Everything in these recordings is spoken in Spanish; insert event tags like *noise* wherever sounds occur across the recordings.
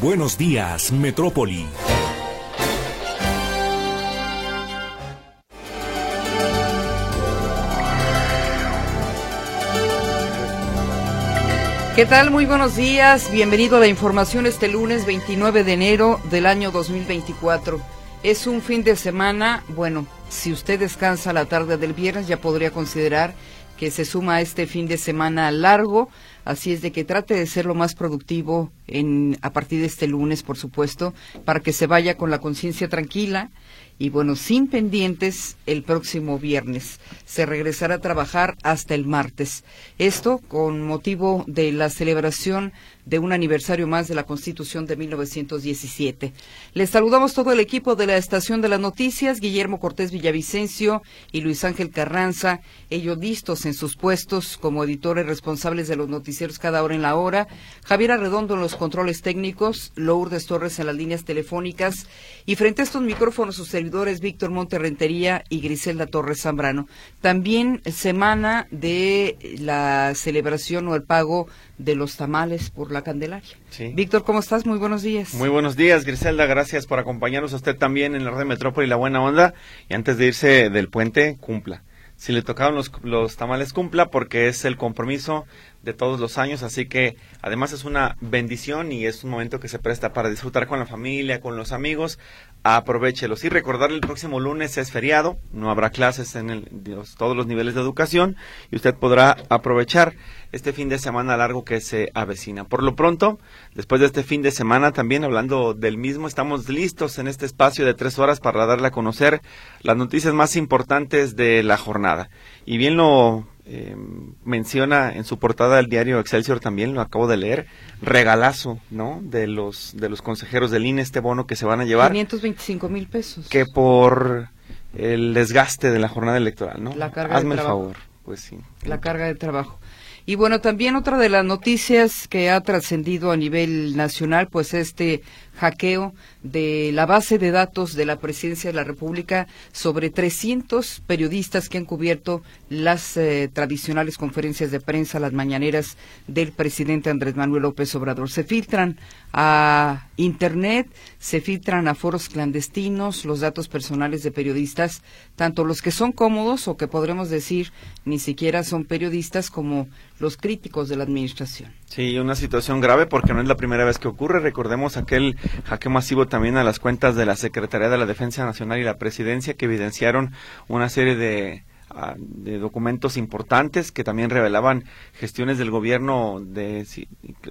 Buenos días, Metrópoli. ¿Qué tal? Muy buenos días. Bienvenido a la información este lunes 29 de enero del año 2024. Es un fin de semana, bueno, si usted descansa la tarde del viernes ya podría considerar que se suma a este fin de semana largo, así es de que trate de ser lo más productivo en a partir de este lunes, por supuesto, para que se vaya con la conciencia tranquila y bueno, sin pendientes el próximo viernes. Se regresará a trabajar hasta el martes. Esto con motivo de la celebración de un aniversario más de la Constitución de 1917. Les saludamos todo el equipo de la Estación de las Noticias, Guillermo Cortés Villavicencio y Luis Ángel Carranza, ellos listos en sus puestos como editores responsables de los noticieros cada hora en la hora, Javier Arredondo en los controles técnicos, Lourdes Torres en las líneas telefónicas y frente a estos micrófonos sus servidores Víctor Monterrentería y Griselda Torres Zambrano. También semana de la celebración o el pago de los tamales por la Candelaria. Víctor, ¿cómo estás? Muy buenos días. Muy buenos días, Griselda. Gracias por acompañarnos a usted también en la red Metrópoli La Buena Onda. Y antes de irse del puente, cumpla. Si le tocaron los, los tamales, cumpla porque es el compromiso de todos los años, así que además es una bendición y es un momento que se presta para disfrutar con la familia, con los amigos, aprovechelos. Y recordarle el próximo lunes es feriado, no habrá clases en el, todos los niveles de educación y usted podrá aprovechar este fin de semana largo que se avecina. Por lo pronto, después de este fin de semana, también hablando del mismo, estamos listos en este espacio de tres horas para darle a conocer las noticias más importantes de la jornada. Y bien lo eh, menciona en su portada del diario Excelsior también, lo acabo de leer, regalazo, ¿no? De los, de los consejeros del INE, este bono que se van a llevar. 525 mil pesos. Que por el desgaste de la jornada electoral, ¿no? La carga Hazme el favor, pues sí. La carga de trabajo. Y bueno, también otra de las noticias que ha trascendido a nivel nacional, pues este hackeo de la base de datos de la Presidencia de la República sobre 300 periodistas que han cubierto las eh, tradicionales conferencias de prensa, las mañaneras del presidente Andrés Manuel López Obrador. Se filtran a Internet, se filtran a foros clandestinos los datos personales de periodistas, tanto los que son cómodos o que podremos decir ni siquiera son periodistas como los críticos de la administración. Sí, una situación grave porque no es la primera vez que ocurre. Recordemos aquel hackeo masivo también a las cuentas de la Secretaría de la Defensa Nacional y la Presidencia que evidenciaron una serie de, de documentos importantes que también revelaban gestiones del gobierno de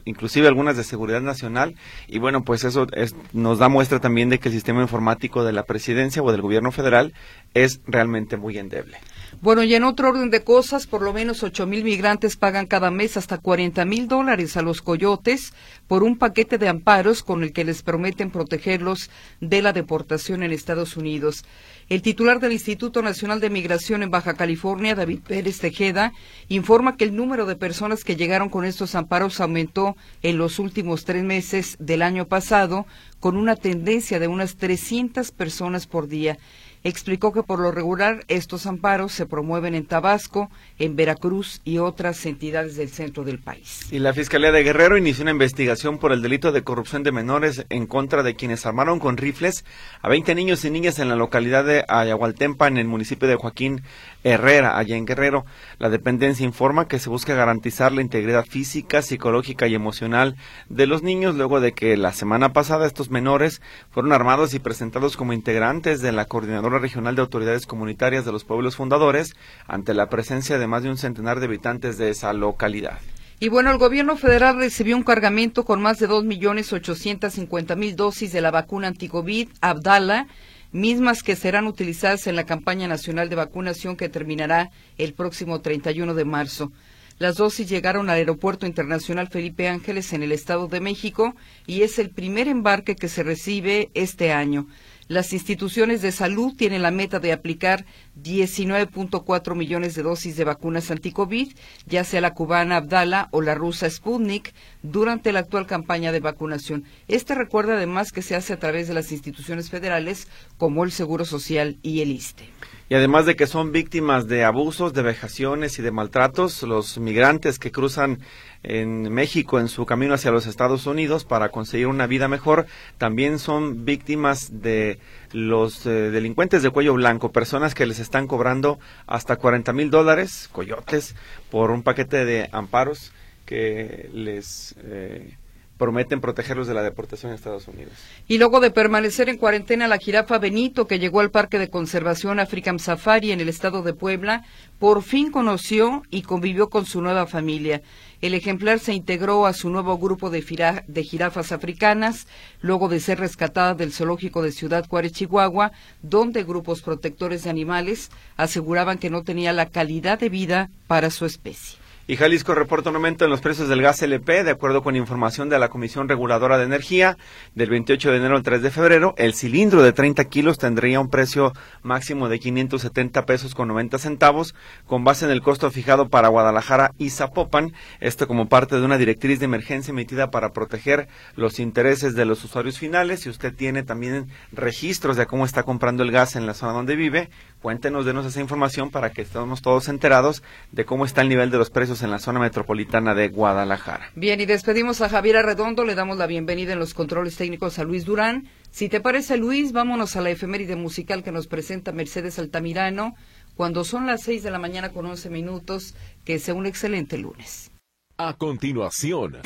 inclusive algunas de seguridad nacional y bueno pues eso nos da muestra también de que el sistema informático de la presidencia o del gobierno federal es realmente muy endeble. Bueno, y en otro orden de cosas, por lo menos ocho mil migrantes pagan cada mes hasta cuarenta mil dólares a los coyotes por un paquete de amparos con el que les prometen protegerlos de la deportación en Estados Unidos. El titular del Instituto Nacional de Migración en Baja California, David Pérez Tejeda, informa que el número de personas que llegaron con estos amparos aumentó en los últimos tres meses del año pasado, con una tendencia de unas 300 personas por día explicó que por lo regular estos amparos se promueven en Tabasco, en Veracruz y otras entidades del centro del país. Y la Fiscalía de Guerrero inició una investigación por el delito de corrupción de menores en contra de quienes armaron con rifles a 20 niños y niñas en la localidad de Ayahualtempa, en el municipio de Joaquín Herrera, allá en Guerrero. La dependencia informa que se busca garantizar la integridad física, psicológica y emocional de los niños luego de que la semana pasada estos menores fueron armados y presentados como integrantes de la Coordinadora Regional de Autoridades Comunitarias de los Pueblos Fundadores ante la presencia de más de un centenar de habitantes de esa localidad. Y bueno, el gobierno federal recibió un cargamento con más de dos millones ochocientos cincuenta mil dosis de la vacuna anticovid Abdala mismas que serán utilizadas en la campaña nacional de vacunación que terminará el próximo 31 de marzo. Las dosis llegaron al Aeropuerto Internacional Felipe Ángeles en el Estado de México y es el primer embarque que se recibe este año. Las instituciones de salud tienen la meta de aplicar 19.4 millones de dosis de vacunas anti-COVID, ya sea la cubana Abdala o la rusa Sputnik, durante la actual campaña de vacunación. Este recuerda además que se hace a través de las instituciones federales como el Seguro Social y el ISTE. Y además de que son víctimas de abusos, de vejaciones y de maltratos, los migrantes que cruzan en México en su camino hacia los Estados Unidos para conseguir una vida mejor, también son víctimas de los eh, delincuentes de cuello blanco, personas que les están cobrando hasta 40 mil dólares, coyotes, por un paquete de amparos que les eh, prometen protegerlos de la deportación a Estados Unidos. Y luego de permanecer en cuarentena, la jirafa Benito, que llegó al Parque de Conservación African Safari en el estado de Puebla, por fin conoció y convivió con su nueva familia. El ejemplar se integró a su nuevo grupo de, jirafas africanas, luego de ser rescatada del zoológico de Ciudad Juárez, Chihuahua, donde grupos protectores de animales aseguraban que no tenía la calidad de vida para su especie. Y Jalisco reporta un aumento en los precios del gas LP, de acuerdo con información de la Comisión Reguladora de Energía, del 28 de enero al 3 de febrero. El cilindro de 30 kilos tendría un precio máximo de 570 pesos con 90 centavos, con base en el costo fijado para Guadalajara y Zapopan. Esto como parte de una directriz de emergencia emitida para proteger los intereses de los usuarios finales. Si usted tiene también registros de cómo está comprando el gas en la zona donde vive, cuéntenos, denos esa información para que estemos todos enterados de cómo está el nivel de los precios en la zona metropolitana de Guadalajara. Bien, y despedimos a Javier Arredondo, le damos la bienvenida en los controles técnicos a Luis Durán. Si te parece, Luis, vámonos a la efeméride musical que nos presenta Mercedes Altamirano cuando son las seis de la mañana con once minutos, que sea un excelente lunes. A continuación.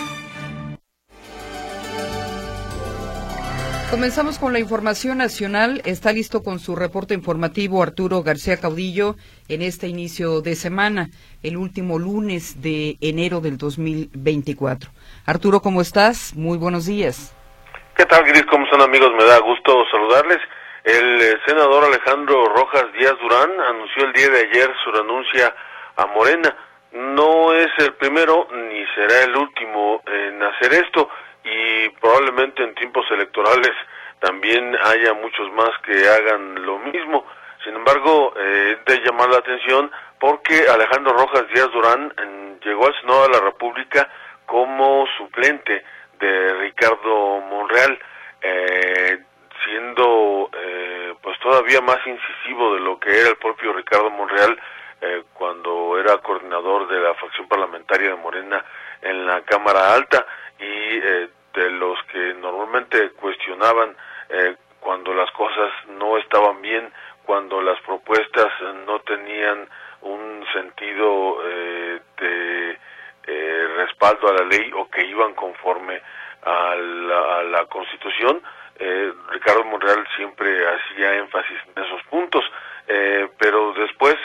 Comenzamos con la información nacional. Está listo con su reporte informativo Arturo García Caudillo en este inicio de semana, el último lunes de enero del 2024. Arturo, ¿cómo estás? Muy buenos días. ¿Qué tal, Gris? ¿Cómo están, amigos? Me da gusto saludarles. El eh, senador Alejandro Rojas Díaz Durán anunció el día de ayer su renuncia a Morena. No es el primero ni será el último en hacer esto y probablemente en tiempos electorales también haya muchos más que hagan lo mismo. Sin embargo, eh, de llamar la atención porque Alejandro Rojas Díaz Durán llegó al Senado de la República como suplente de Ricardo Monreal, eh, siendo eh, pues todavía más incisivo de lo que era el propio Ricardo Monreal eh, cuando era coordinador de la fracción parlamentaria de Morena en la Cámara Alta y eh, de los que normalmente cuestionaban eh, cuando las cosas no estaban bien, cuando las propuestas no tenían un sentido eh, de eh, respaldo a la ley o que iban conforme a la, a la Constitución, eh, Ricardo Monreal siempre hacía énfasis en esos puntos, eh, pero después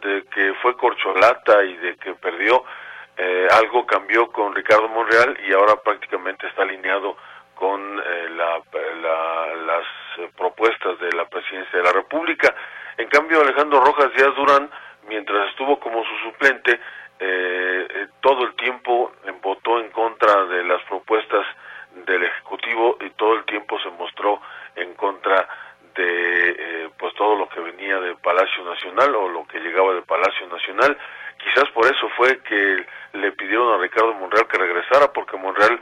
de que fue corcholata y de que perdió, eh, algo cambió con Ricardo Monreal y ahora prácticamente está alineado con eh, la, las eh, propuestas de la presidencia de la República. En cambio, Alejandro Rojas Díaz Durán, mientras estuvo como su suplente, todo el tiempo votó en contra de las propuestas del Ejecutivo y todo el tiempo se mostró en contra de pues todo lo que venía del Palacio Nacional o lo que llegaba del Palacio Nacional Quizás por eso fue que le pidieron a Ricardo Monreal que regresara, porque Monreal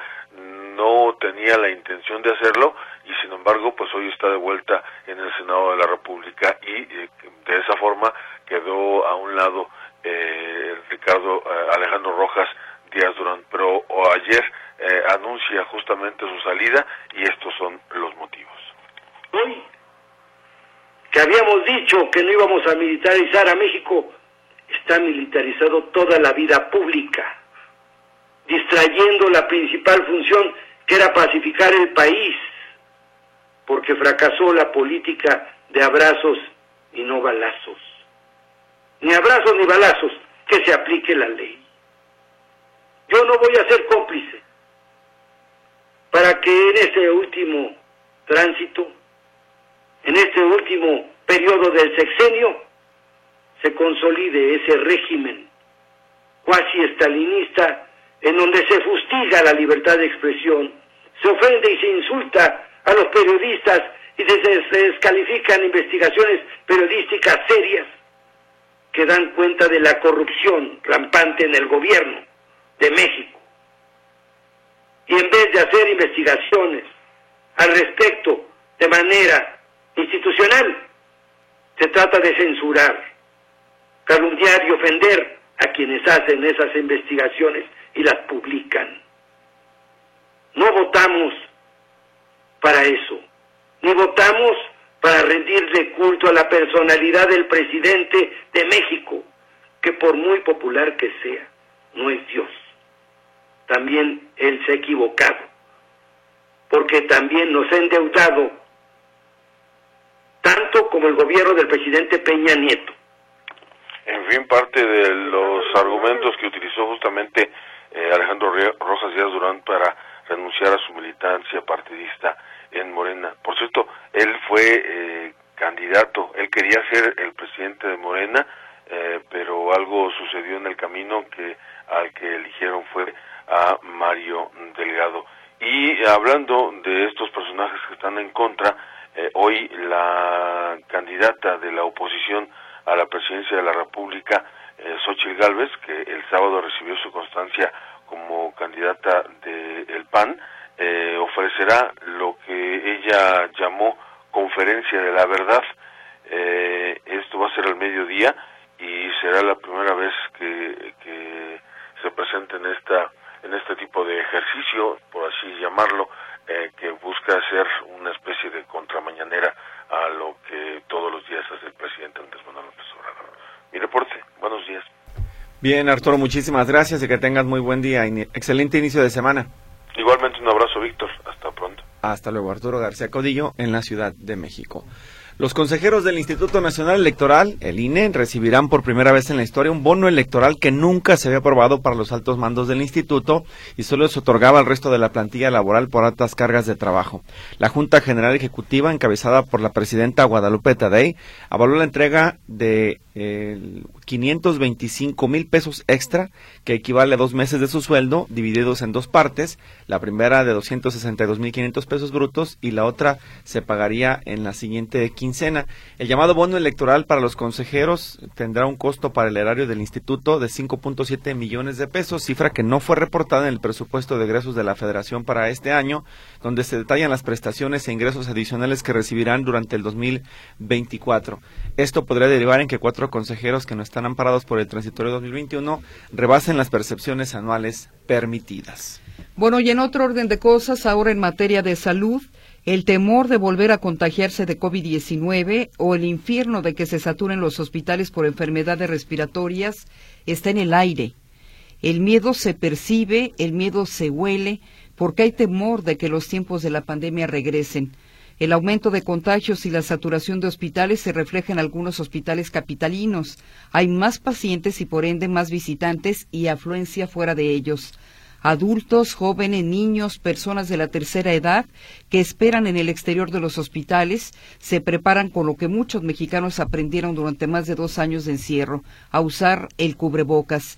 no tenía la intención de hacerlo y sin embargo pues hoy está de vuelta en el Senado de la República y eh, de esa forma quedó a un lado eh, Ricardo eh, Alejandro Rojas Díaz Durán, pero ayer anuncia justamente su salida y estos son los motivos. Hoy que habíamos dicho que no íbamos a militarizar a México, está militarizado toda la vida pública, distrayendo la principal función que era pacificar el país, porque fracasó la política de abrazos y no balazos. Ni abrazos ni balazos, que se aplique la ley. Yo no voy a ser cómplice para que en este último tránsito, en este último periodo del sexenio, se consolide ese régimen cuasi estalinista en donde se fustiga la libertad de expresión, se ofende y se insulta a los periodistas y se descalifican investigaciones periodísticas serias que dan cuenta de la corrupción rampante en el gobierno de México. Y en vez de hacer investigaciones al respecto de manera institucional, se trata de censurar, calumniar y ofender a quienes hacen esas investigaciones y las publican. No votamos para eso, ni votamos para rendirle culto a la personalidad del presidente de México, que por muy popular que sea, no es Dios. También Él se ha equivocado, porque también nos ha endeudado tanto como el gobierno del presidente Peña Nieto. En fin, parte de los argumentos que utilizó justamente eh, Alejandro Rojas Díaz Durán para renunciar a su militancia partidista en Morena. Por cierto, él fue eh, candidato, él quería ser el presidente de Morena, eh, pero algo sucedió en el camino que al que eligieron fue a Mario Delgado. Y hablando de estos personajes que están en contra, hoy la candidata de la oposición a la presidencia de la República, eh, Xochitl Gálvez, que el sábado recibió su constancia como candidata del PAN, eh, ofrecerá lo que ella llamó conferencia de la verdad. Eh, esto va a ser al mediodía y será la primera vez que, que se presente en esta en este tipo de ejercicio, por así llamarlo, eh, que busca ser una especie de contramañanera a lo que todos los días hace el presidente Andrés Manuel López Obrador. Mi reporte, buenos días. Bien, Arturo, muchísimas gracias y que tengas muy buen día. Excelente inicio de semana. Igualmente un abrazo, Víctor. Hasta pronto. Hasta luego, Arturo García Codillo, en la Ciudad de México. Los consejeros del Instituto Nacional Electoral, el INE, recibirán por primera vez en la historia un bono electoral que nunca se había aprobado para los altos mandos del instituto y solo se otorgaba al resto de la plantilla laboral por altas cargas de trabajo. La Junta General Ejecutiva, encabezada por la presidenta Guadalupe Tadei, avaló la entrega de 525 mil pesos extra, que equivale a dos meses de su sueldo, divididos en dos partes. La primera de 262 mil 500 pesos brutos y la otra se pagaría en la siguiente quincena. El llamado bono electoral para los consejeros tendrá un costo para el erario del instituto de 5.7 millones de pesos, cifra que no fue reportada en el presupuesto de egresos de la Federación para este año, donde se detallan las prestaciones e ingresos adicionales que recibirán durante el 2024. Esto podría derivar en que cuatro consejeros que no amparados por el transitorio 2021 rebasen las percepciones anuales permitidas. Bueno, y en otro orden de cosas, ahora en materia de salud, el temor de volver a contagiarse de COVID-19 o el infierno de que se saturen los hospitales por enfermedades respiratorias está en el aire. El miedo se percibe, el miedo se huele, porque hay temor de que los tiempos de la pandemia regresen. El aumento de contagios y la saturación de hospitales se refleja en algunos hospitales capitalinos. Hay más pacientes y por ende más visitantes y afluencia fuera de ellos. Adultos, jóvenes, niños, personas de la tercera edad que esperan en el exterior de los hospitales se preparan con lo que muchos mexicanos aprendieron durante más de dos años de encierro, a usar el cubrebocas.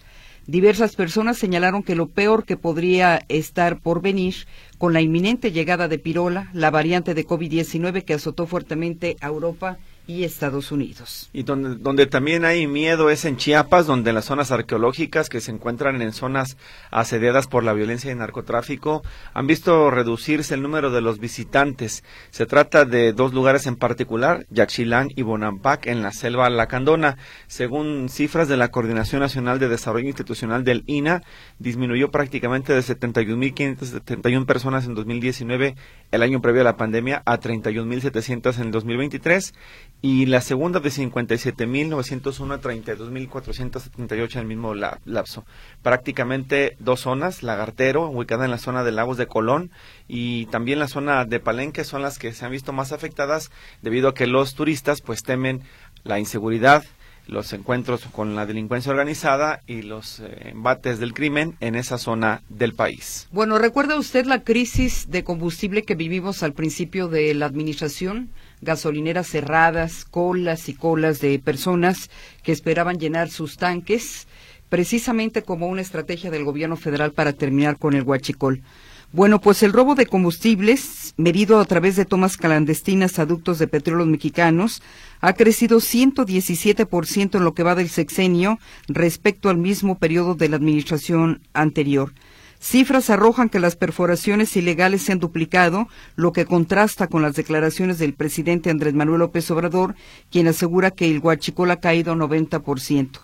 Diversas personas señalaron que lo peor que podría estar por venir con la inminente llegada de Pirola, la variante de COVID-19 que azotó fuertemente a Europa y Estados Unidos. Y donde, donde también hay miedo es en Chiapas, donde las zonas arqueológicas que se encuentran en zonas asediadas por la violencia y narcotráfico han visto reducirse el número de los visitantes. Se trata de dos lugares en particular, Yaxchilán y Bonampak, en la selva Lacandona. Según cifras de la Coordinación Nacional de Desarrollo Institucional del INA, disminuyó prácticamente de 71.571 personas en 2019, el año previo a la pandemia, a 31.700 en el 2023 y la segunda de 57.901 a 32.478 en el mismo lapso. Prácticamente dos zonas, Lagartero, ubicada en la zona de Lagos de Colón, y también la zona de Palenque son las que se han visto más afectadas debido a que los turistas pues temen la inseguridad, los encuentros con la delincuencia organizada y los eh, embates del crimen en esa zona del país. Bueno, ¿recuerda usted la crisis de combustible que vivimos al principio de la administración? Gasolineras cerradas, colas y colas de personas que esperaban llenar sus tanques precisamente como una estrategia del gobierno federal para terminar con el huachicol. Bueno, pues el robo de combustibles, medido a través de tomas clandestinas a ductos de petróleos mexicanos, ha crecido 117% en lo que va del sexenio respecto al mismo periodo de la administración anterior. Cifras arrojan que las perforaciones ilegales se han duplicado, lo que contrasta con las declaraciones del presidente Andrés Manuel López Obrador, quien asegura que el huachicol ha caído 90%.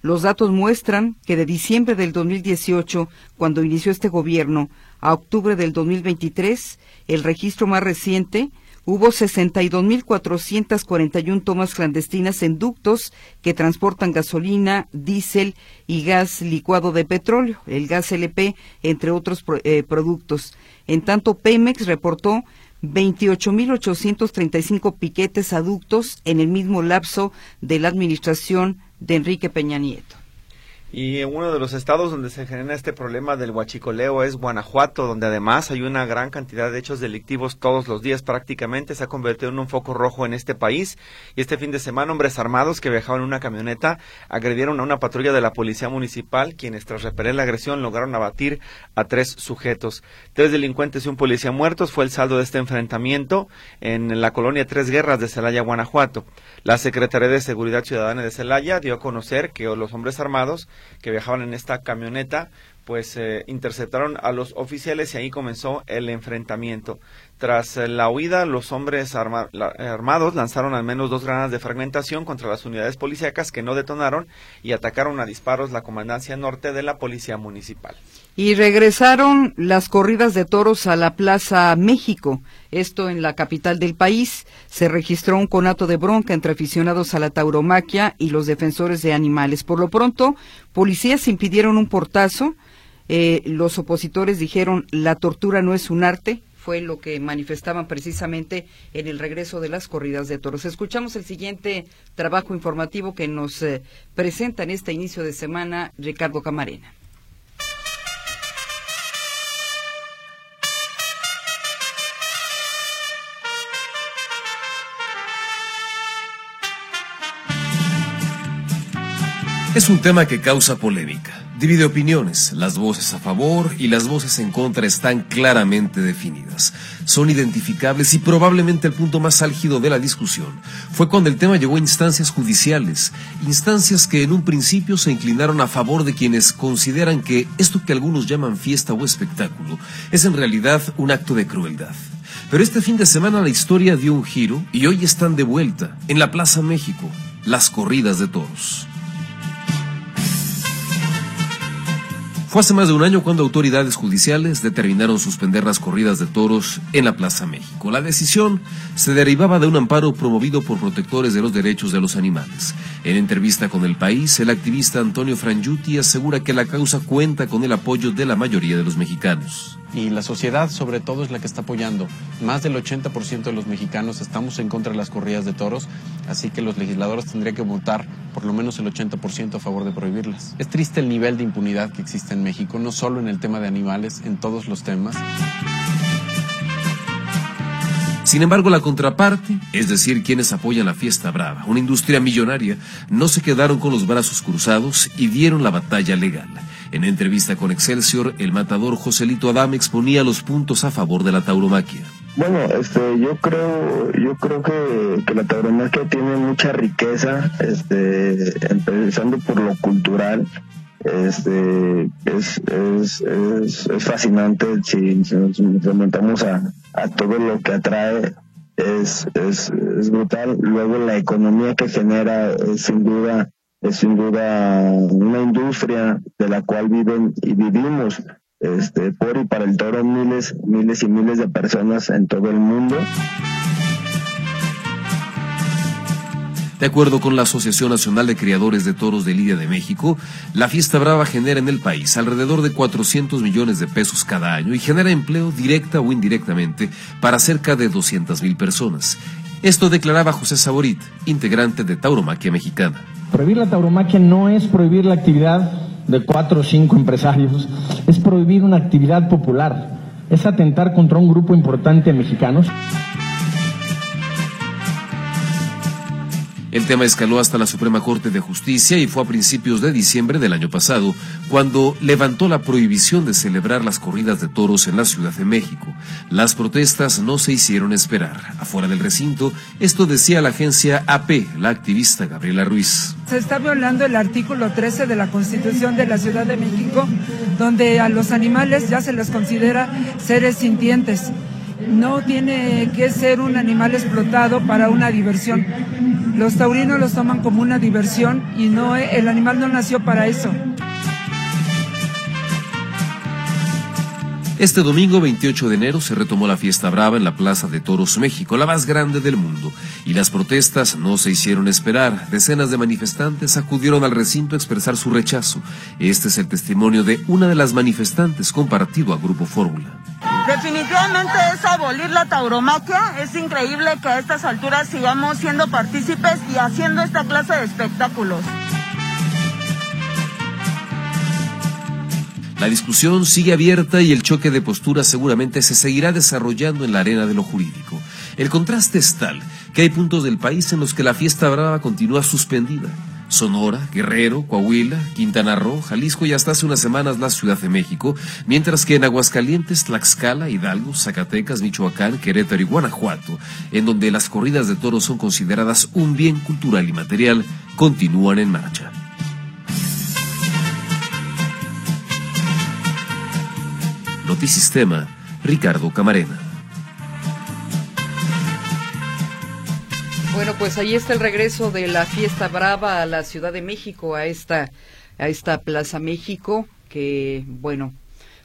Los datos muestran que de diciembre del 2018, cuando inició este gobierno, a octubre del 2023, el registro más reciente, hubo 62.441 tomas clandestinas en ductos que transportan gasolina, diésel y gas licuado de petróleo, el gas LP, entre otros eh, productos. En tanto, Pemex reportó 28.835 piquetes a ductos en el mismo lapso de la administración de Enrique Peña Nieto. Y uno de los estados donde se genera este problema del huachicoleo es Guanajuato, donde además hay una gran cantidad de hechos delictivos todos los días prácticamente. Se ha convertido en un foco rojo en este país. Y este fin de semana, hombres armados que viajaban en una camioneta agredieron a una patrulla de la policía municipal, quienes tras repeler la agresión lograron abatir a tres sujetos. Tres delincuentes y un policía muertos fue el saldo de este enfrentamiento en la colonia Tres Guerras de Celaya, Guanajuato. La Secretaría de Seguridad Ciudadana de Celaya dio a conocer que los hombres armados que viajaban en esta camioneta, pues eh, interceptaron a los oficiales y ahí comenzó el enfrentamiento. Tras eh, la huida, los hombres armados lanzaron al menos dos granadas de fragmentación contra las unidades policíacas que no detonaron y atacaron a disparos la comandancia norte de la policía municipal. Y regresaron las corridas de toros a la Plaza México. Esto en la capital del país. Se registró un conato de bronca entre aficionados a la tauromaquia y los defensores de animales. Por lo pronto, policías impidieron un portazo. Eh, los opositores dijeron la tortura no es un arte, fue lo que manifestaban precisamente en el regreso de las corridas de toros. Escuchamos el siguiente trabajo informativo que nos eh, presenta en este inicio de semana Ricardo Camarena. Es un tema que causa polémica, divide opiniones, las voces a favor y las voces en contra están claramente definidas, son identificables y probablemente el punto más álgido de la discusión fue cuando el tema llegó a instancias judiciales, instancias que en un principio se inclinaron a favor de quienes consideran que esto que algunos llaman fiesta o espectáculo es en realidad un acto de crueldad. Pero este fin de semana la historia dio un giro y hoy están de vuelta en la Plaza México, las corridas de toros. Fue hace más de un año cuando autoridades judiciales determinaron suspender las corridas de toros en la Plaza México. La decisión se derivaba de un amparo promovido por protectores de los derechos de los animales. En entrevista con El País, el activista Antonio Frangiuti asegura que la causa cuenta con el apoyo de la mayoría de los mexicanos y la sociedad sobre todo es la que está apoyando. Más del 80% de los mexicanos estamos en contra de las corridas de toros, así que los legisladores tendrían que votar por lo menos el 80% a favor de prohibirlas. Es triste el nivel de impunidad que existe en México, no solo en el tema de animales, en todos los temas. Sin embargo, la contraparte, es decir, quienes apoyan la fiesta brava, una industria millonaria, no se quedaron con los brazos cruzados y dieron la batalla legal. En entrevista con Excelsior, el matador Joselito Adam exponía los puntos a favor de la tauromaquia. Bueno, este, yo creo, yo creo que, la tauromaquia tiene mucha riqueza, este, empezando por lo cultural, este es, es, es, fascinante si, nos remontamos a, a, todo lo que atrae es, es, es brutal luego la economía que genera es sin duda es sin duda una industria de la cual viven y vivimos este, por y para el toro miles, miles y miles de personas en todo el mundo. De acuerdo con la Asociación Nacional de Criadores de Toros de Lidia de México, la fiesta brava genera en el país alrededor de 400 millones de pesos cada año y genera empleo directa o indirectamente para cerca de 200 mil personas. Esto declaraba José Saborit, integrante de Tauromaquia Mexicana. Prohibir la tauromaquia no es prohibir la actividad de cuatro o cinco empresarios, es prohibir una actividad popular, es atentar contra un grupo importante de mexicanos. El tema escaló hasta la Suprema Corte de Justicia y fue a principios de diciembre del año pasado cuando levantó la prohibición de celebrar las corridas de toros en la Ciudad de México. Las protestas no se hicieron esperar. Afuera del recinto, esto decía la agencia AP, la activista Gabriela Ruiz. Se está violando el artículo 13 de la Constitución de la Ciudad de México, donde a los animales ya se les considera seres sintientes no tiene que ser un animal explotado para una diversión. Los taurinos los toman como una diversión y no el animal no nació para eso. Este domingo 28 de enero se retomó la fiesta brava en la Plaza de Toros México, la más grande del mundo, y las protestas no se hicieron esperar. Decenas de manifestantes acudieron al recinto a expresar su rechazo. Este es el testimonio de una de las manifestantes compartido a Grupo Fórmula. Definitivamente es abolir la tauromaquia. Es increíble que a estas alturas sigamos siendo partícipes y haciendo esta clase de espectáculos. La discusión sigue abierta y el choque de posturas seguramente se seguirá desarrollando en la arena de lo jurídico. El contraste es tal que hay puntos del país en los que la fiesta brava continúa suspendida. Sonora, Guerrero, Coahuila, Quintana Roo, Jalisco y hasta hace unas semanas la Ciudad de México, mientras que en Aguascalientes, Tlaxcala, Hidalgo, Zacatecas, Michoacán, Querétaro y Guanajuato, en donde las corridas de toros son consideradas un bien cultural y material, continúan en marcha. Notisistema, Ricardo Camarena. Bueno, pues ahí está el regreso de la fiesta brava a la Ciudad de México, a esta, a esta Plaza México, que, bueno,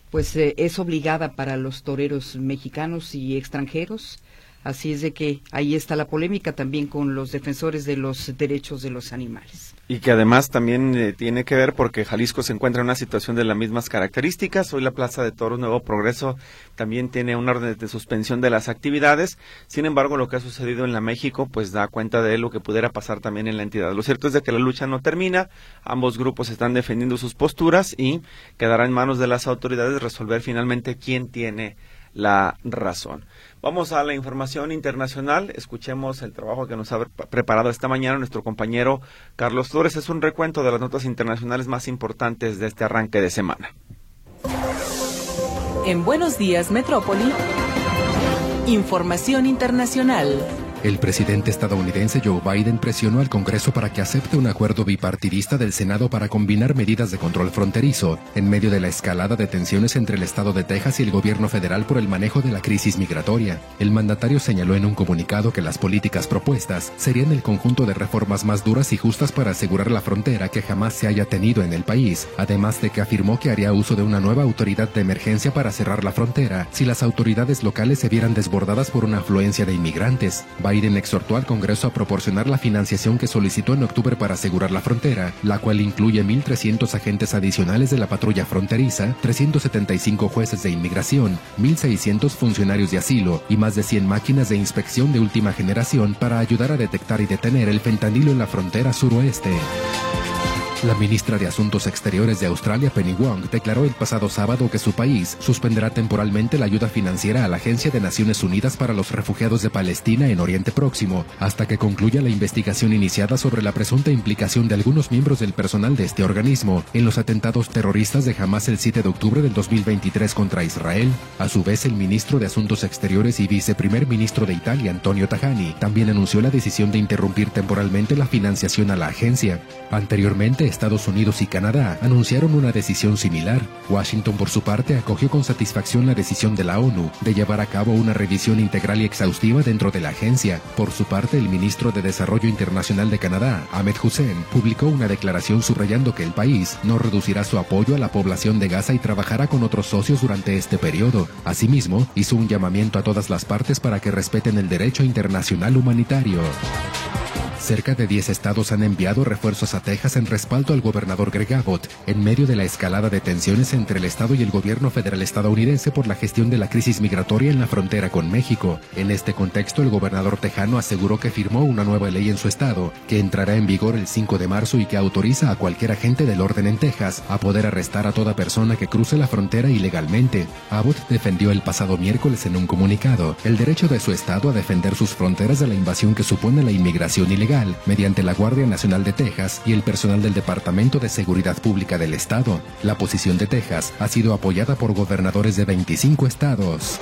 pues eh, es obligada para los toreros mexicanos y extranjeros. Así es de que ahí está la polémica también con los defensores de los derechos de los animales. Y que además también eh, tiene que ver porque Jalisco se encuentra en una situación de las mismas características. Hoy la Plaza de Toros Nuevo Progreso también tiene un orden de suspensión de las actividades. Sin embargo, lo que ha sucedido en la México pues da cuenta de lo que pudiera pasar también en la entidad. Lo cierto es de que la lucha no termina. Ambos grupos están defendiendo sus posturas y quedará en manos de las autoridades resolver finalmente quién tiene la razón. Vamos a la información internacional. Escuchemos el trabajo que nos ha preparado esta mañana nuestro compañero Carlos Flores. Es un recuento de las notas internacionales más importantes de este arranque de semana. En Buenos Días, Metrópoli. Información internacional. El presidente estadounidense Joe Biden presionó al Congreso para que acepte un acuerdo bipartidista del Senado para combinar medidas de control fronterizo en medio de la escalada de tensiones entre el estado de Texas y el gobierno federal por el manejo de la crisis migratoria. El mandatario señaló en un comunicado que las políticas propuestas serían el conjunto de reformas más duras y justas para asegurar la frontera que jamás se haya tenido en el país, además de que afirmó que haría uso de una nueva autoridad de emergencia para cerrar la frontera si las autoridades locales se vieran desbordadas por una afluencia de inmigrantes. Biden exhortó al Congreso a proporcionar la financiación que solicitó en octubre para asegurar la frontera, la cual incluye 1.300 agentes adicionales de la patrulla fronteriza, 375 jueces de inmigración, 1.600 funcionarios de asilo y más de 100 máquinas de inspección de última generación para ayudar a detectar y detener el fentanilo en la frontera suroeste. La ministra de Asuntos Exteriores de Australia, Penny Wong, declaró el pasado sábado que su país suspenderá temporalmente la ayuda financiera a la Agencia de Naciones Unidas para los Refugiados de Palestina en Oriente Próximo, hasta que concluya la investigación iniciada sobre la presunta implicación de algunos miembros del personal de este organismo en los atentados terroristas de Hamas el 7 de octubre del 2023 contra Israel. A su vez, el ministro de Asuntos Exteriores y viceprimer ministro de Italia, Antonio Tajani, también anunció la decisión de interrumpir temporalmente la financiación a la agencia. Anteriormente, Estados Unidos y Canadá anunciaron una decisión similar. Washington, por su parte, acogió con satisfacción la decisión de la ONU de llevar a cabo una revisión integral y exhaustiva dentro de la agencia. Por su parte, el ministro de Desarrollo Internacional de Canadá, Ahmed Hussein, publicó una declaración subrayando que el país no reducirá su apoyo a la población de Gaza y trabajará con otros socios durante este periodo. Asimismo, hizo un llamamiento a todas las partes para que respeten el derecho internacional humanitario. Cerca de 10 estados han enviado refuerzos a Texas en respaldo al gobernador Greg Abbott, en medio de la escalada de tensiones entre el estado y el gobierno federal estadounidense por la gestión de la crisis migratoria en la frontera con México. En este contexto, el gobernador tejano aseguró que firmó una nueva ley en su estado, que entrará en vigor el 5 de marzo y que autoriza a cualquier agente del orden en Texas a poder arrestar a toda persona que cruce la frontera ilegalmente. Abbott defendió el pasado miércoles en un comunicado el derecho de su estado a defender sus fronteras de la invasión que supone la inmigración ilegal mediante la Guardia Nacional de Texas y el personal del Departamento de Seguridad Pública del Estado. La posición de Texas ha sido apoyada por gobernadores de 25 estados.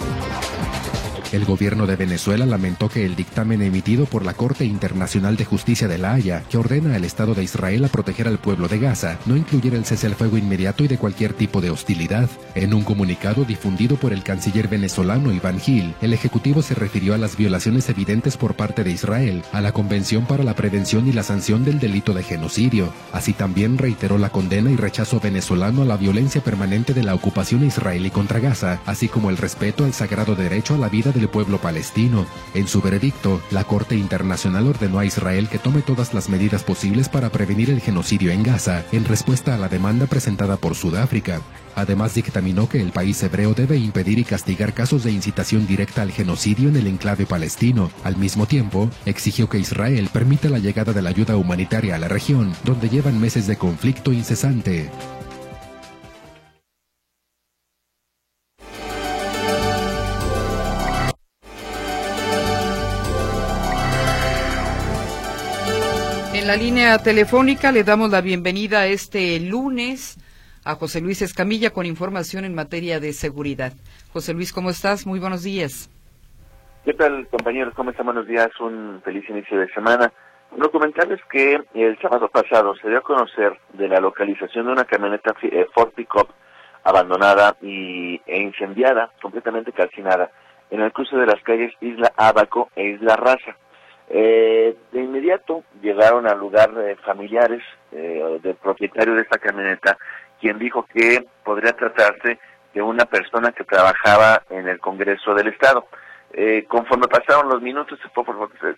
El gobierno de Venezuela lamentó que el dictamen emitido por la Corte Internacional de Justicia de La Haya, que ordena al Estado de Israel a proteger al pueblo de Gaza, no incluyera el cese al fuego inmediato y de cualquier tipo de hostilidad. En un comunicado difundido por el canciller venezolano Iván Gil, el Ejecutivo se refirió a las violaciones evidentes por parte de Israel a la Convención para la Prevención y la Sanción del Delito de Genocidio. Así también reiteró la condena y rechazo venezolano a la violencia permanente de la ocupación israelí contra Gaza, así como el respeto al sagrado derecho a la vida de pueblo palestino. En su veredicto, la Corte Internacional ordenó a Israel que tome todas las medidas posibles para prevenir el genocidio en Gaza, en respuesta a la demanda presentada por Sudáfrica. Además dictaminó que el país hebreo debe impedir y castigar casos de incitación directa al genocidio en el enclave palestino. Al mismo tiempo, exigió que Israel permita la llegada de la ayuda humanitaria a la región, donde llevan meses de conflicto incesante. La línea telefónica le damos la bienvenida este lunes a José Luis Escamilla con información en materia de seguridad. José Luis, ¿cómo estás? Muy buenos días. ¿Qué tal, compañeros? ¿Cómo están? Buenos días. Un feliz inicio de semana. Quiero comentarles que el sábado pasado se dio a conocer de la localización de una camioneta eh, Ford Pickup abandonada y, e incendiada, completamente calcinada, en el cruce de las calles Isla Abaco e Isla Raza. Eh, de inmediato llegaron al lugar familiares eh, del propietario de esta camioneta, quien dijo que podría tratarse de una persona que trabajaba en el Congreso del Estado. Eh, conforme pasaron los minutos se fue,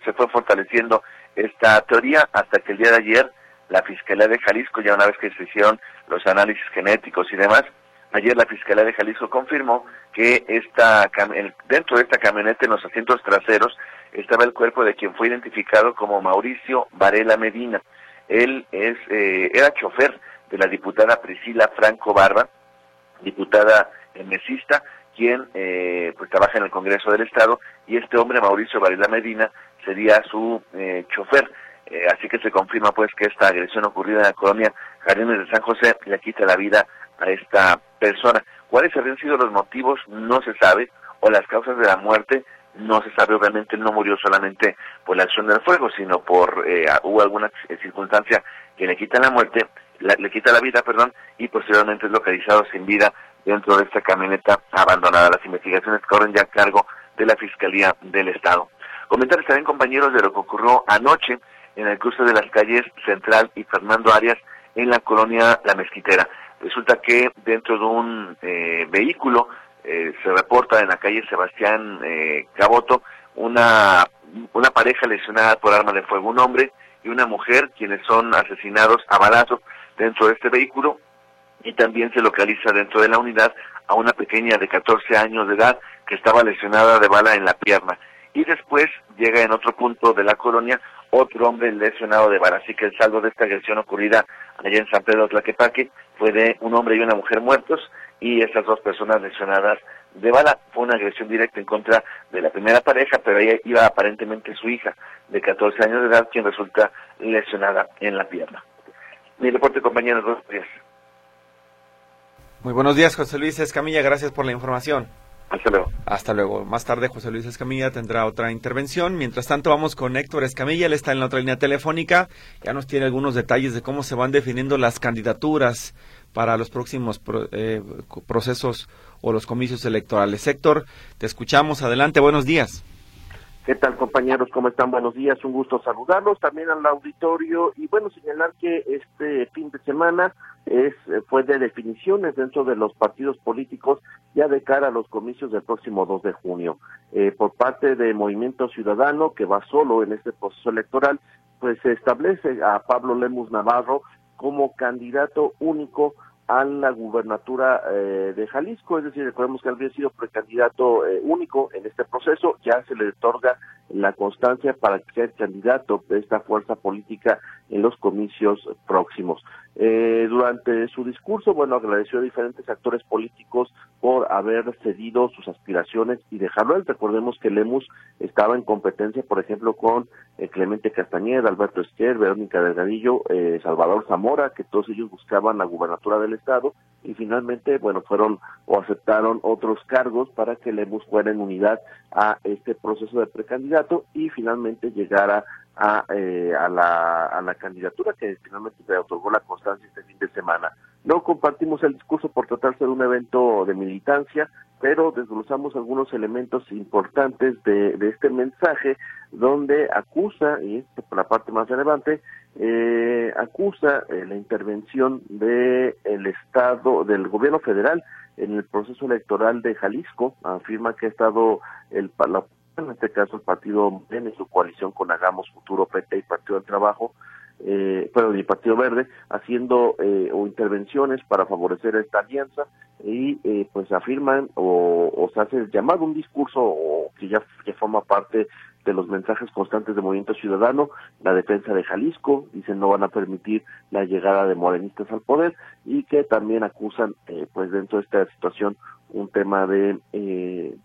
se fue fortaleciendo esta teoría hasta que el día de ayer la Fiscalía de Jalisco, ya una vez que se hicieron los análisis genéticos y demás, ayer la Fiscalía de Jalisco confirmó que esta, dentro de esta camioneta en los asientos traseros estaba el cuerpo de quien fue identificado como Mauricio Varela Medina. Él es, eh, era chofer de la diputada Priscila Franco Barba, diputada mesista, quien eh, pues trabaja en el Congreso del Estado, y este hombre, Mauricio Varela Medina, sería su eh, chofer. Eh, así que se confirma pues que esta agresión ocurrida en la colonia Jardines de San José le quita la vida a esta persona. ¿Cuáles habrían sido los motivos? No se sabe, o las causas de la muerte no se sabe, obviamente no murió solamente por la acción del fuego, sino por, eh, hubo alguna circunstancia que le quita la muerte, le quita la vida, perdón, y posteriormente es localizado sin vida dentro de esta camioneta abandonada. Las investigaciones corren ya a cargo de la Fiscalía del Estado. Comentarles también, compañeros, de lo que ocurrió anoche en el cruce de las calles Central y Fernando Arias en la colonia La Mezquitera. Resulta que dentro de un eh, vehículo eh, se reporta en la calle Sebastián eh, Caboto una, una pareja lesionada por arma de fuego, un hombre y una mujer quienes son asesinados a balazos dentro de este vehículo y también se localiza dentro de la unidad a una pequeña de 14 años de edad que estaba lesionada de bala en la pierna. Y después llega en otro punto de la colonia otro hombre lesionado de bala. Así que el saldo de esta agresión ocurrida allá en San Pedro Tlaquepaque fue de un hombre y una mujer muertos y estas dos personas lesionadas de bala. Fue una agresión directa en contra de la primera pareja, pero ahí iba aparentemente su hija de 14 años de edad, quien resulta lesionada en la pierna. Mi reporte, compañeros, buenos días. Muy buenos días, José Luis Escamilla, gracias por la información. Hasta luego. Hasta luego. Más tarde José Luis Escamilla tendrá otra intervención. Mientras tanto vamos con Héctor Escamilla, él está en la otra línea telefónica. Ya nos tiene algunos detalles de cómo se van definiendo las candidaturas para los próximos eh, procesos o los comicios electorales. Héctor, te escuchamos. Adelante, buenos días. ¿Qué tal compañeros? ¿Cómo están? Buenos días, un gusto saludarlos también al auditorio y bueno, señalar que este fin de semana es fue de definiciones dentro de los partidos políticos ya de cara a los comicios del próximo 2 de junio. Eh, por parte de Movimiento Ciudadano, que va solo en este proceso electoral, pues se establece a Pablo Lemus Navarro como candidato único a la gubernatura eh, de Jalisco, es decir, recordemos que él había sido precandidato eh, único en este proceso, ya se le otorga la constancia para que sea candidato de esta fuerza política en los comicios próximos. Eh, durante su discurso, bueno, agradeció a diferentes actores políticos por haber cedido sus aspiraciones y dejarlo él. Recordemos que Lemus estaba en competencia, por ejemplo, con eh, Clemente Castañeda, Alberto Esquer, Verónica Delgadillo, eh, Salvador Zamora, que todos ellos buscaban la gubernatura del Estado y finalmente, bueno, fueron o aceptaron otros cargos para que Lemus fuera en unidad a este proceso de precandidato y finalmente llegara a, eh, a, la, a la candidatura que finalmente le otorgó la constancia este fin de semana. No compartimos el discurso por tratarse de un evento de militancia, pero desglosamos algunos elementos importantes de, de este mensaje donde acusa, y esto por la parte más relevante, eh, acusa eh, la intervención del el Estado, del gobierno federal en el proceso electoral de Jalisco, afirma que ha estado el, la en este caso el partido en su coalición con Hagamos Futuro PT y Partido del Trabajo, eh, pero el Partido Verde, haciendo eh, o intervenciones para favorecer esta alianza y eh, pues afirman o, o, se hace llamado un discurso o que ya que forma parte de los mensajes constantes de Movimiento Ciudadano, la defensa de Jalisco, dicen no van a permitir la llegada de morenistas al poder y que también acusan eh, pues dentro de esta situación un tema de eh,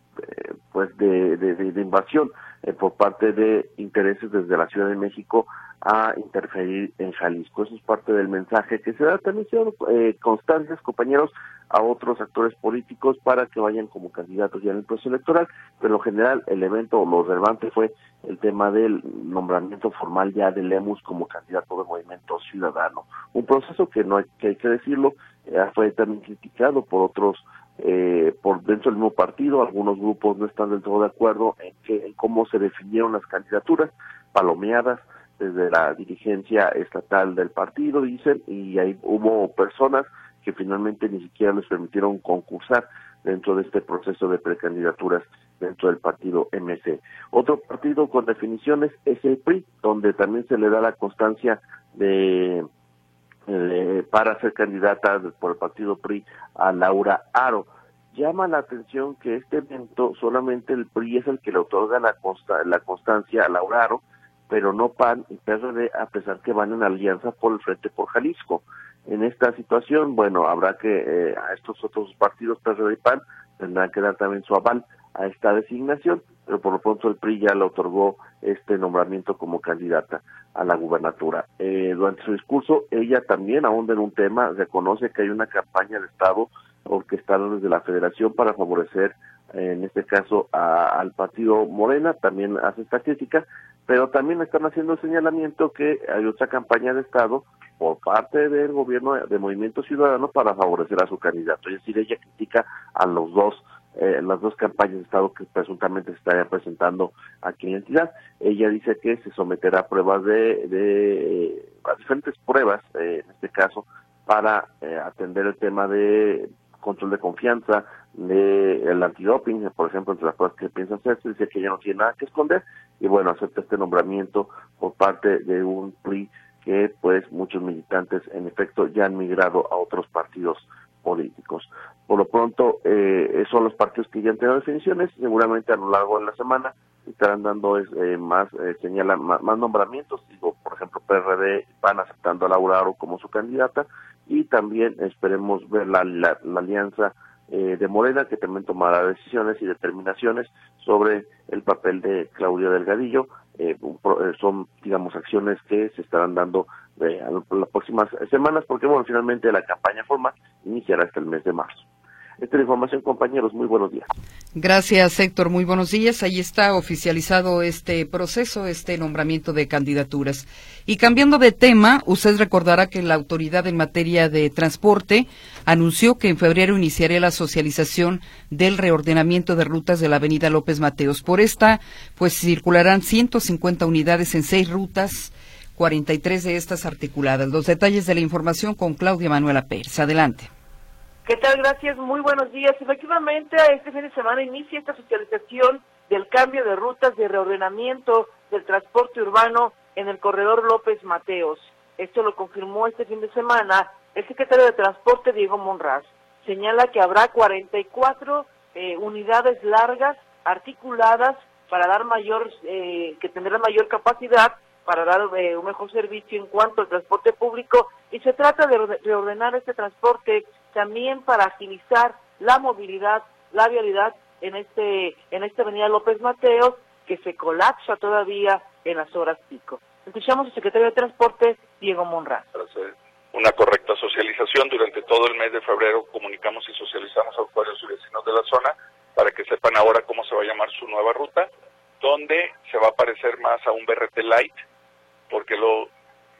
pues de, de, de invasión eh, por parte de intereses desde la Ciudad de México a interferir en Jalisco. Eso es parte del mensaje que se da también eh, constancias, compañeros, a otros actores políticos para que vayan como candidatos ya en el proceso electoral, pero en general el evento, lo relevante fue el tema del nombramiento formal ya de Lemus como candidato del Movimiento Ciudadano. Un proceso que no hay que, hay que decirlo, eh, fue también criticado por otros eh, por dentro del mismo partido, algunos grupos no están del todo de acuerdo en, que, en cómo se definieron las candidaturas, palomeadas desde la dirigencia estatal del partido, dicen, y ahí hubo personas que finalmente ni siquiera les permitieron concursar dentro de este proceso de precandidaturas dentro del partido MC. Otro partido con definiciones es el PRI, donde también se le da la constancia de eh, para ser candidata por el partido PRI a Laura Aro. Llama la atención que este evento solamente el PRI es el que le otorga la, consta la constancia a Laura Aro, pero no PAN y PRD, a pesar que van en alianza por el Frente por Jalisco. En esta situación, bueno, habrá que eh, a estos otros partidos, PRD y PAN, tendrán que dar también su aval a esta designación, pero por lo pronto el PRI ya le otorgó este nombramiento como candidata a la gubernatura. Eh, durante su discurso, ella también ahonda en un tema, reconoce que hay una campaña de Estado orquestada desde la Federación para favorecer, en este caso, al partido Morena, también hace esta crítica, pero también están haciendo el señalamiento que hay otra campaña de Estado por parte del gobierno de Movimiento Ciudadano para favorecer a su candidato. Es decir, ella critica a los dos eh, las dos campañas de Estado que presuntamente se estarían presentando aquí en la entidad. Ella dice que se someterá a pruebas de, de a diferentes pruebas, eh, en este caso, para eh, atender el tema de control de confianza, de el antidoping, por ejemplo, entre las cosas que piensa hacerse, dice que ella no tiene nada que esconder y bueno, acepta este nombramiento por parte de un PRI que pues muchos militantes en efecto ya han migrado a otros partidos políticos. Por lo pronto, eh, son los partidos que ya han tenido definiciones, seguramente a lo largo de la semana estarán dando eh, más, eh, señalan, más, nombramientos, digo, por ejemplo, PRD van aceptando a Laura Aro como su candidata y también esperemos ver la, la, alianza eh, de Morena que también tomará decisiones y determinaciones sobre el papel de Claudia Delgadillo. Eh, eh, son, digamos, acciones que se estarán dando eh, las próximas semanas porque, bueno, finalmente la campaña formal iniciará hasta el mes de marzo. Esta es la información, compañeros. Muy buenos días. Gracias, Héctor. Muy buenos días. Ahí está oficializado este proceso, este nombramiento de candidaturas. Y cambiando de tema, usted recordará que la autoridad en materia de transporte anunció que en febrero iniciaría la socialización del reordenamiento de rutas de la avenida López Mateos. Por esta, pues circularán 150 unidades en seis rutas 43 de estas articuladas. Los detalles de la información con Claudia Manuela Pérez. Adelante. ¿Qué tal? Gracias. Muy buenos días. Efectivamente, este fin de semana inicia esta socialización del cambio de rutas de reordenamiento del transporte urbano en el corredor López Mateos. Esto lo confirmó este fin de semana el secretario de Transporte Diego Monraz. Señala que habrá 44 eh, unidades largas articuladas para dar mayor, eh, que tendrán mayor capacidad para dar eh, un mejor servicio en cuanto al transporte público y se trata de reordenar este transporte también para agilizar la movilidad, la vialidad en este en esta avenida López Mateos que se colapsa todavía en las horas pico. Escuchamos al secretario de Transporte, Diego Monraz. Una correcta socialización durante todo el mes de febrero comunicamos y socializamos a usuarios y vecinos de la zona para que sepan ahora cómo se va a llamar su nueva ruta, donde se va a parecer más a un BRT Light, porque lo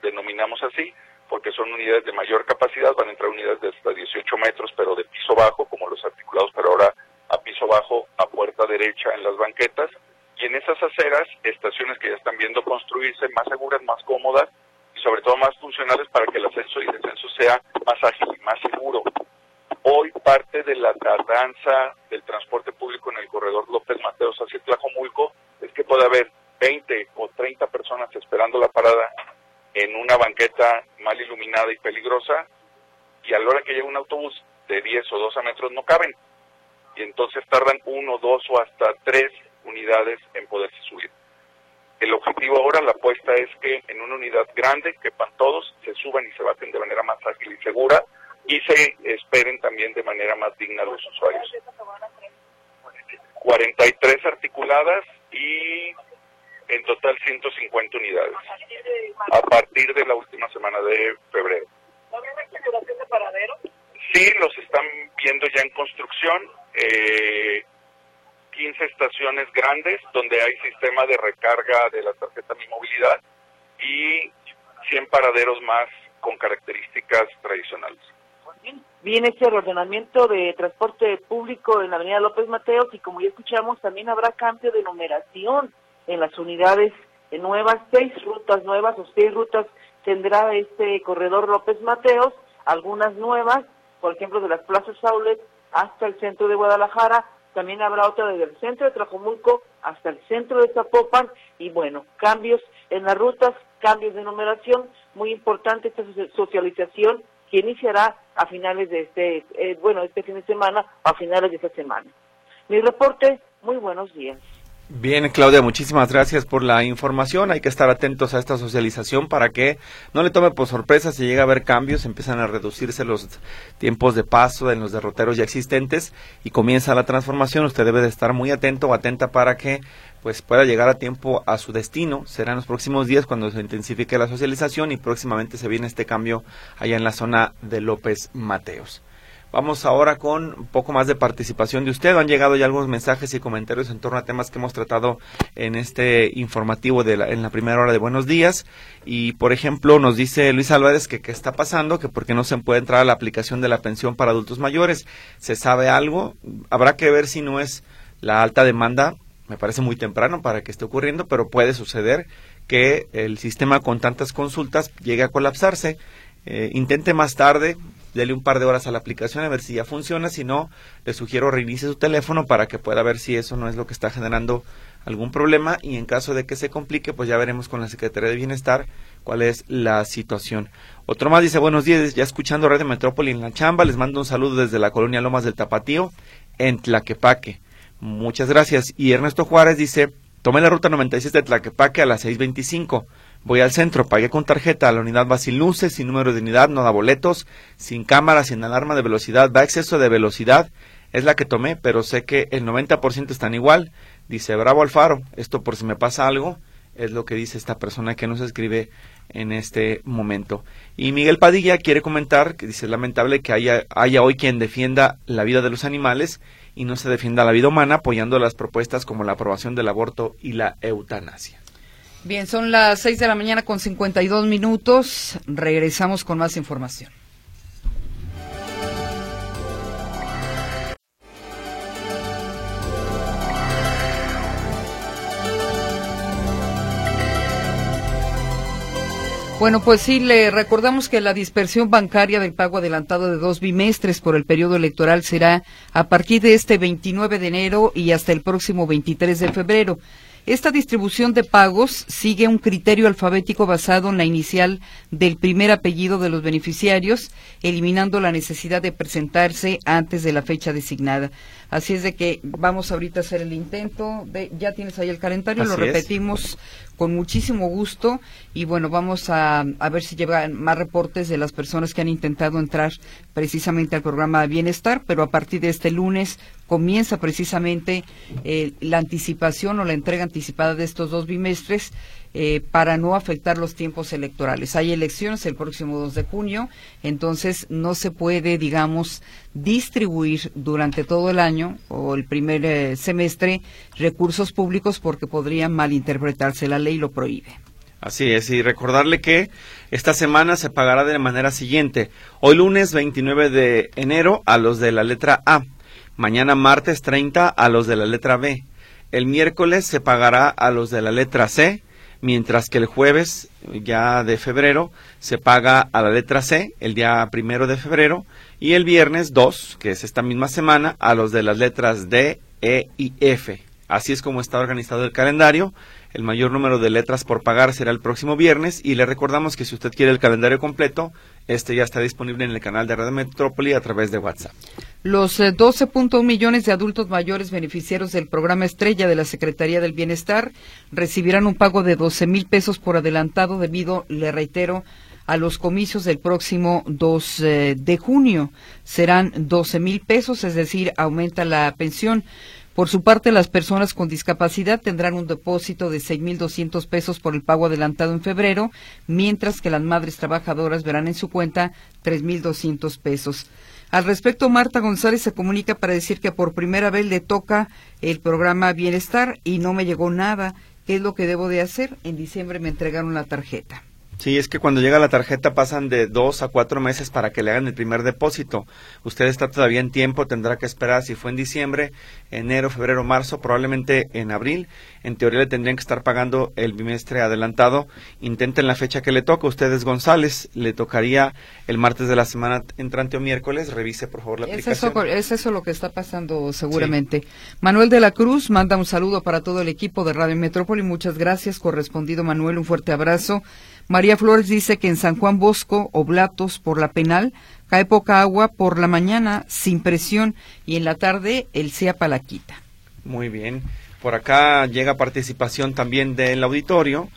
denominamos así, porque son unidades de mayor capacidad, van a entrar unidades de hasta 18 metros, pero de piso bajo, como los articulados, pero ahora a piso bajo, a puerta derecha en las banquetas, y en esas aceras, estaciones que ya están viendo construirse, más seguras, más cómodas, y sobre todo más funcionales para que el ascenso y descenso sea más ágil y más seguro. Hoy parte de la tardanza del transporte público en el corredor López Mateos hacia Tlajomulco es que puede haber 20 o 30 personas esperando la parada en una banqueta mal iluminada y peligrosa y a la hora que llega un autobús de 10 o 12 metros no caben y entonces tardan uno, dos o hasta tres unidades en poderse subir. El objetivo ahora, la apuesta es que en una unidad grande quepan todos, se suban y se baten de manera más ágil y segura y se esperen también de manera más digna los usuarios. 43 articuladas y en total 150 unidades a partir de la última semana de febrero. de? Sí, los están viendo ya en construcción. Eh, 15 estaciones grandes donde hay sistema de recarga de la tarjeta Mi Movilidad y 100 paraderos más con características tradicionales. Viene ese reordenamiento de transporte público en la avenida López Mateos y como ya escuchamos también habrá cambio de numeración en las unidades nuevas, seis rutas nuevas o seis rutas tendrá este corredor López Mateos, algunas nuevas, por ejemplo de las plazas Saulet hasta el centro de Guadalajara, también habrá otra desde el centro de Trajomulco hasta el centro de Zapopan y bueno, cambios en las rutas, cambios de numeración, muy importante esta socialización que iniciará a finales de este, eh, bueno, este fin de semana, a finales de esta semana. Mi reporte, muy buenos días. Bien, Claudia, muchísimas gracias por la información. Hay que estar atentos a esta socialización para que no le tome por sorpresa si llega a haber cambios, empiezan a reducirse los tiempos de paso en los derroteros ya existentes y comienza la transformación. Usted debe de estar muy atento o atenta para que pues pueda llegar a tiempo a su destino. Será en los próximos días cuando se intensifique la socialización y próximamente se viene este cambio allá en la zona de López Mateos. Vamos ahora con un poco más de participación de usted. Han llegado ya algunos mensajes y comentarios en torno a temas que hemos tratado en este informativo de en la primera hora de Buenos Días. Y, por ejemplo, nos dice Luis Álvarez que qué está pasando, que por qué no se puede entrar a la aplicación de la pensión para adultos mayores. ¿Se sabe algo? Habrá que ver si no es la alta demanda. Me parece muy temprano para que esté ocurriendo, pero puede suceder que el sistema con tantas consultas llegue a colapsarse. Eh, intente más tarde, dele un par de horas a la aplicación a ver si ya funciona, si no, le sugiero reinicie su teléfono para que pueda ver si eso no es lo que está generando algún problema y en caso de que se complique, pues ya veremos con la Secretaría de Bienestar cuál es la situación. Otro más dice, buenos días, ya escuchando de Metrópoli en la chamba, les mando un saludo desde la colonia Lomas del Tapatío, en Tlaquepaque. Muchas gracias. Y Ernesto Juárez dice, tomé la ruta 96 de Tlaquepaque a las 6.25 Voy al centro, pagué con tarjeta, la unidad va sin luces, sin número de unidad, no da boletos, sin cámara, sin alarma de velocidad, va exceso de velocidad, es la que tomé, pero sé que el 90% están igual. Dice, bravo Alfaro, esto por si me pasa algo, es lo que dice esta persona que nos escribe en este momento. Y Miguel Padilla quiere comentar que dice, lamentable que haya, haya hoy quien defienda la vida de los animales y no se defienda la vida humana apoyando las propuestas como la aprobación del aborto y la eutanasia. Bien, son las 6 de la mañana con 52 minutos. Regresamos con más información. Bueno, pues sí, le recordamos que la dispersión bancaria del pago adelantado de dos bimestres por el periodo electoral será a partir de este 29 de enero y hasta el próximo 23 de febrero. Esta distribución de pagos sigue un criterio alfabético basado en la inicial del primer apellido de los beneficiarios, eliminando la necesidad de presentarse antes de la fecha designada. Así es de que vamos ahorita a hacer el intento. De, ya tienes ahí el calendario, lo repetimos con muchísimo gusto y bueno, vamos a, a ver si llegan más reportes de las personas que han intentado entrar, precisamente al programa de bienestar, pero a partir de este lunes comienza precisamente eh, la anticipación o la entrega anticipada de estos dos bimestres eh, para no afectar los tiempos electorales. Hay elecciones el próximo 2 de junio, entonces no se puede, digamos, distribuir durante todo el año o el primer eh, semestre recursos públicos porque podrían malinterpretarse. La ley lo prohíbe. Así es, y recordarle que esta semana se pagará de la manera siguiente. Hoy lunes 29 de enero a los de la letra A, mañana martes 30 a los de la letra B. El miércoles se pagará a los de la letra C, mientras que el jueves ya de febrero se paga a la letra C el día primero de febrero y el viernes 2, que es esta misma semana, a los de las letras D, E y F. Así es como está organizado el calendario. El mayor número de letras por pagar será el próximo viernes y le recordamos que si usted quiere el calendario completo, este ya está disponible en el canal de Radio Metrópoli a través de WhatsApp. Los 12.1 eh, millones de adultos mayores beneficiarios del programa Estrella de la Secretaría del Bienestar recibirán un pago de 12 mil pesos por adelantado debido, le reitero, a los comicios del próximo 2 eh, de junio. Serán 12 mil pesos, es decir, aumenta la pensión. Por su parte, las personas con discapacidad tendrán un depósito de 6.200 pesos por el pago adelantado en febrero, mientras que las madres trabajadoras verán en su cuenta 3.200 pesos. Al respecto, Marta González se comunica para decir que por primera vez le toca el programa Bienestar y no me llegó nada. ¿Qué es lo que debo de hacer? En diciembre me entregaron la tarjeta. Sí, es que cuando llega la tarjeta pasan de dos a cuatro meses para que le hagan el primer depósito. Usted está todavía en tiempo, tendrá que esperar si fue en diciembre, enero, febrero, marzo, probablemente en abril. En teoría le tendrían que estar pagando el bimestre adelantado. Intenten la fecha que le toca. Usted es González, le tocaría el martes de la semana entrante o miércoles. Revise por favor la aplicación. Eso, es eso lo que está pasando seguramente. Manuel de la Cruz manda un saludo para todo el equipo de Radio Metrópoli. Muchas gracias. Correspondido Manuel, un fuerte abrazo. María Flores dice que en San Juan Bosco, Oblatos, por la penal, cae poca agua por la mañana sin presión y en la tarde el sea palaquita. Muy bien. Por acá llega participación también del auditorio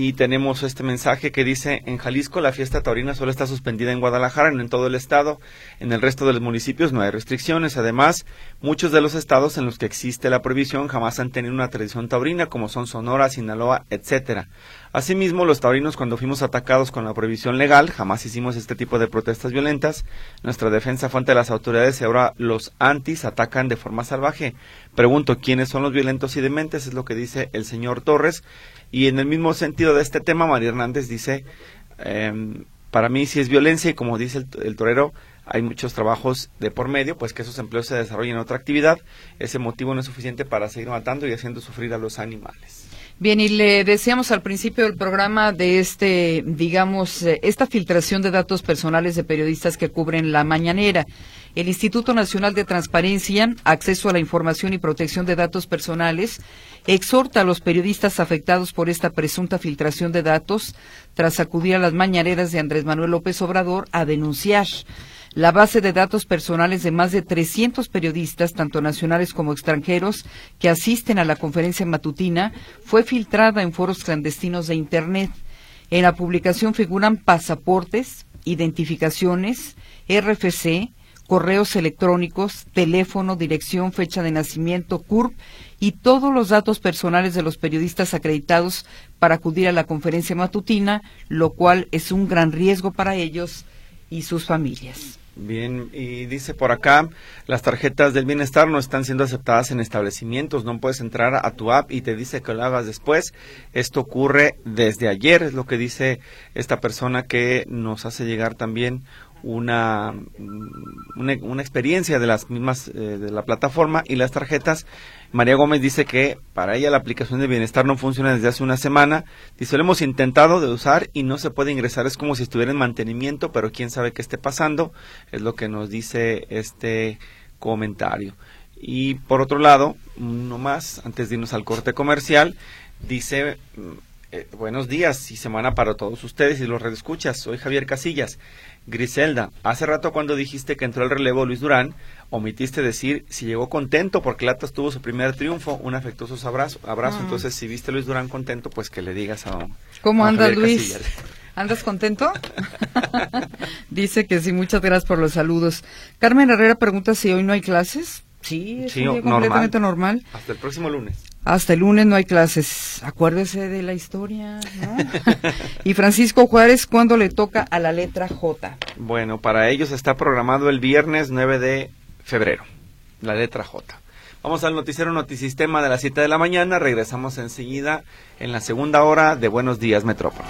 y tenemos este mensaje que dice en Jalisco la fiesta taurina solo está suspendida en Guadalajara, en todo el estado, en el resto de los municipios no hay restricciones, además muchos de los estados en los que existe la prohibición jamás han tenido una tradición taurina como son Sonora, Sinaloa, etcétera. Asimismo, los taurinos cuando fuimos atacados con la prohibición legal, jamás hicimos este tipo de protestas violentas. Nuestra defensa fue ante las autoridades y ahora los antis atacan de forma salvaje. Pregunto, ¿quiénes son los violentos y dementes? Es lo que dice el señor Torres. Y en el mismo sentido de este tema, María Hernández dice, em, para mí si es violencia y como dice el, torero, hay muchos trabajos de por medio, pues que esos empleos se desarrollen en otra actividad. Ese motivo no es suficiente para seguir matando y haciendo sufrir a los animales. Bien, y le decíamos al principio del programa de este, digamos, eh, esta filtración de datos personales de periodistas que cubren la mañanera. El Instituto Nacional de Transparencia, Acceso a la Información y Protección de Datos Personales, exhorta a los periodistas afectados por esta presunta filtración de datos, tras acudir a las mañaneras de Andrés Manuel López Obrador, a denunciar. La base de datos personales de más de 300 periodistas, tanto nacionales como extranjeros, que asisten a la conferencia matutina, fue filtrada en foros clandestinos de Internet. En la publicación figuran pasaportes, identificaciones, RFC, correos electrónicos, teléfono, dirección, fecha de nacimiento, CURP y todos los datos personales de los periodistas acreditados para acudir a la conferencia matutina, lo cual es un gran riesgo para ellos y sus familias. Bien, y dice por acá, las tarjetas del bienestar no están siendo aceptadas en establecimientos, no puedes entrar a tu app y te dice que lo hagas después. Esto ocurre desde ayer, es lo que dice esta persona que nos hace llegar también una, una, experiencia de las mismas eh, de la plataforma y las tarjetas. María Gómez dice que para ella la aplicación de bienestar no funciona desde hace una semana. Dice, lo hemos intentado de usar y no se puede ingresar. Es como si estuviera en mantenimiento, pero quién sabe qué esté pasando. Es lo que nos dice este comentario. Y por otro lado, uno más, antes de irnos al corte comercial, dice eh, buenos días y semana para todos ustedes y los redescuchas. Soy Javier Casillas. Griselda, hace rato cuando dijiste que entró el relevo Luis Durán, omitiste decir si llegó contento porque el Atlas tuvo su primer triunfo, un afectuoso abrazo. abrazo. Ah. Entonces, si viste a Luis Durán contento, pues que le digas a ¿Cómo anda Luis? *laughs* ¿Andas contento? *laughs* Dice que sí, muchas gracias por los saludos. Carmen Herrera pregunta si hoy no hay clases. Sí, es Sí, un día normal. completamente normal. Hasta el próximo lunes. Hasta el lunes no hay clases. Acuérdese de la historia, ¿no? *laughs* y Francisco Juárez, ¿cuándo le toca a la letra J? Bueno, para ellos está programado el viernes 9 de febrero, la letra J. Vamos al noticiero Notisistema de las 7 de la mañana. Regresamos enseguida en la segunda hora de Buenos Días Metrópoli.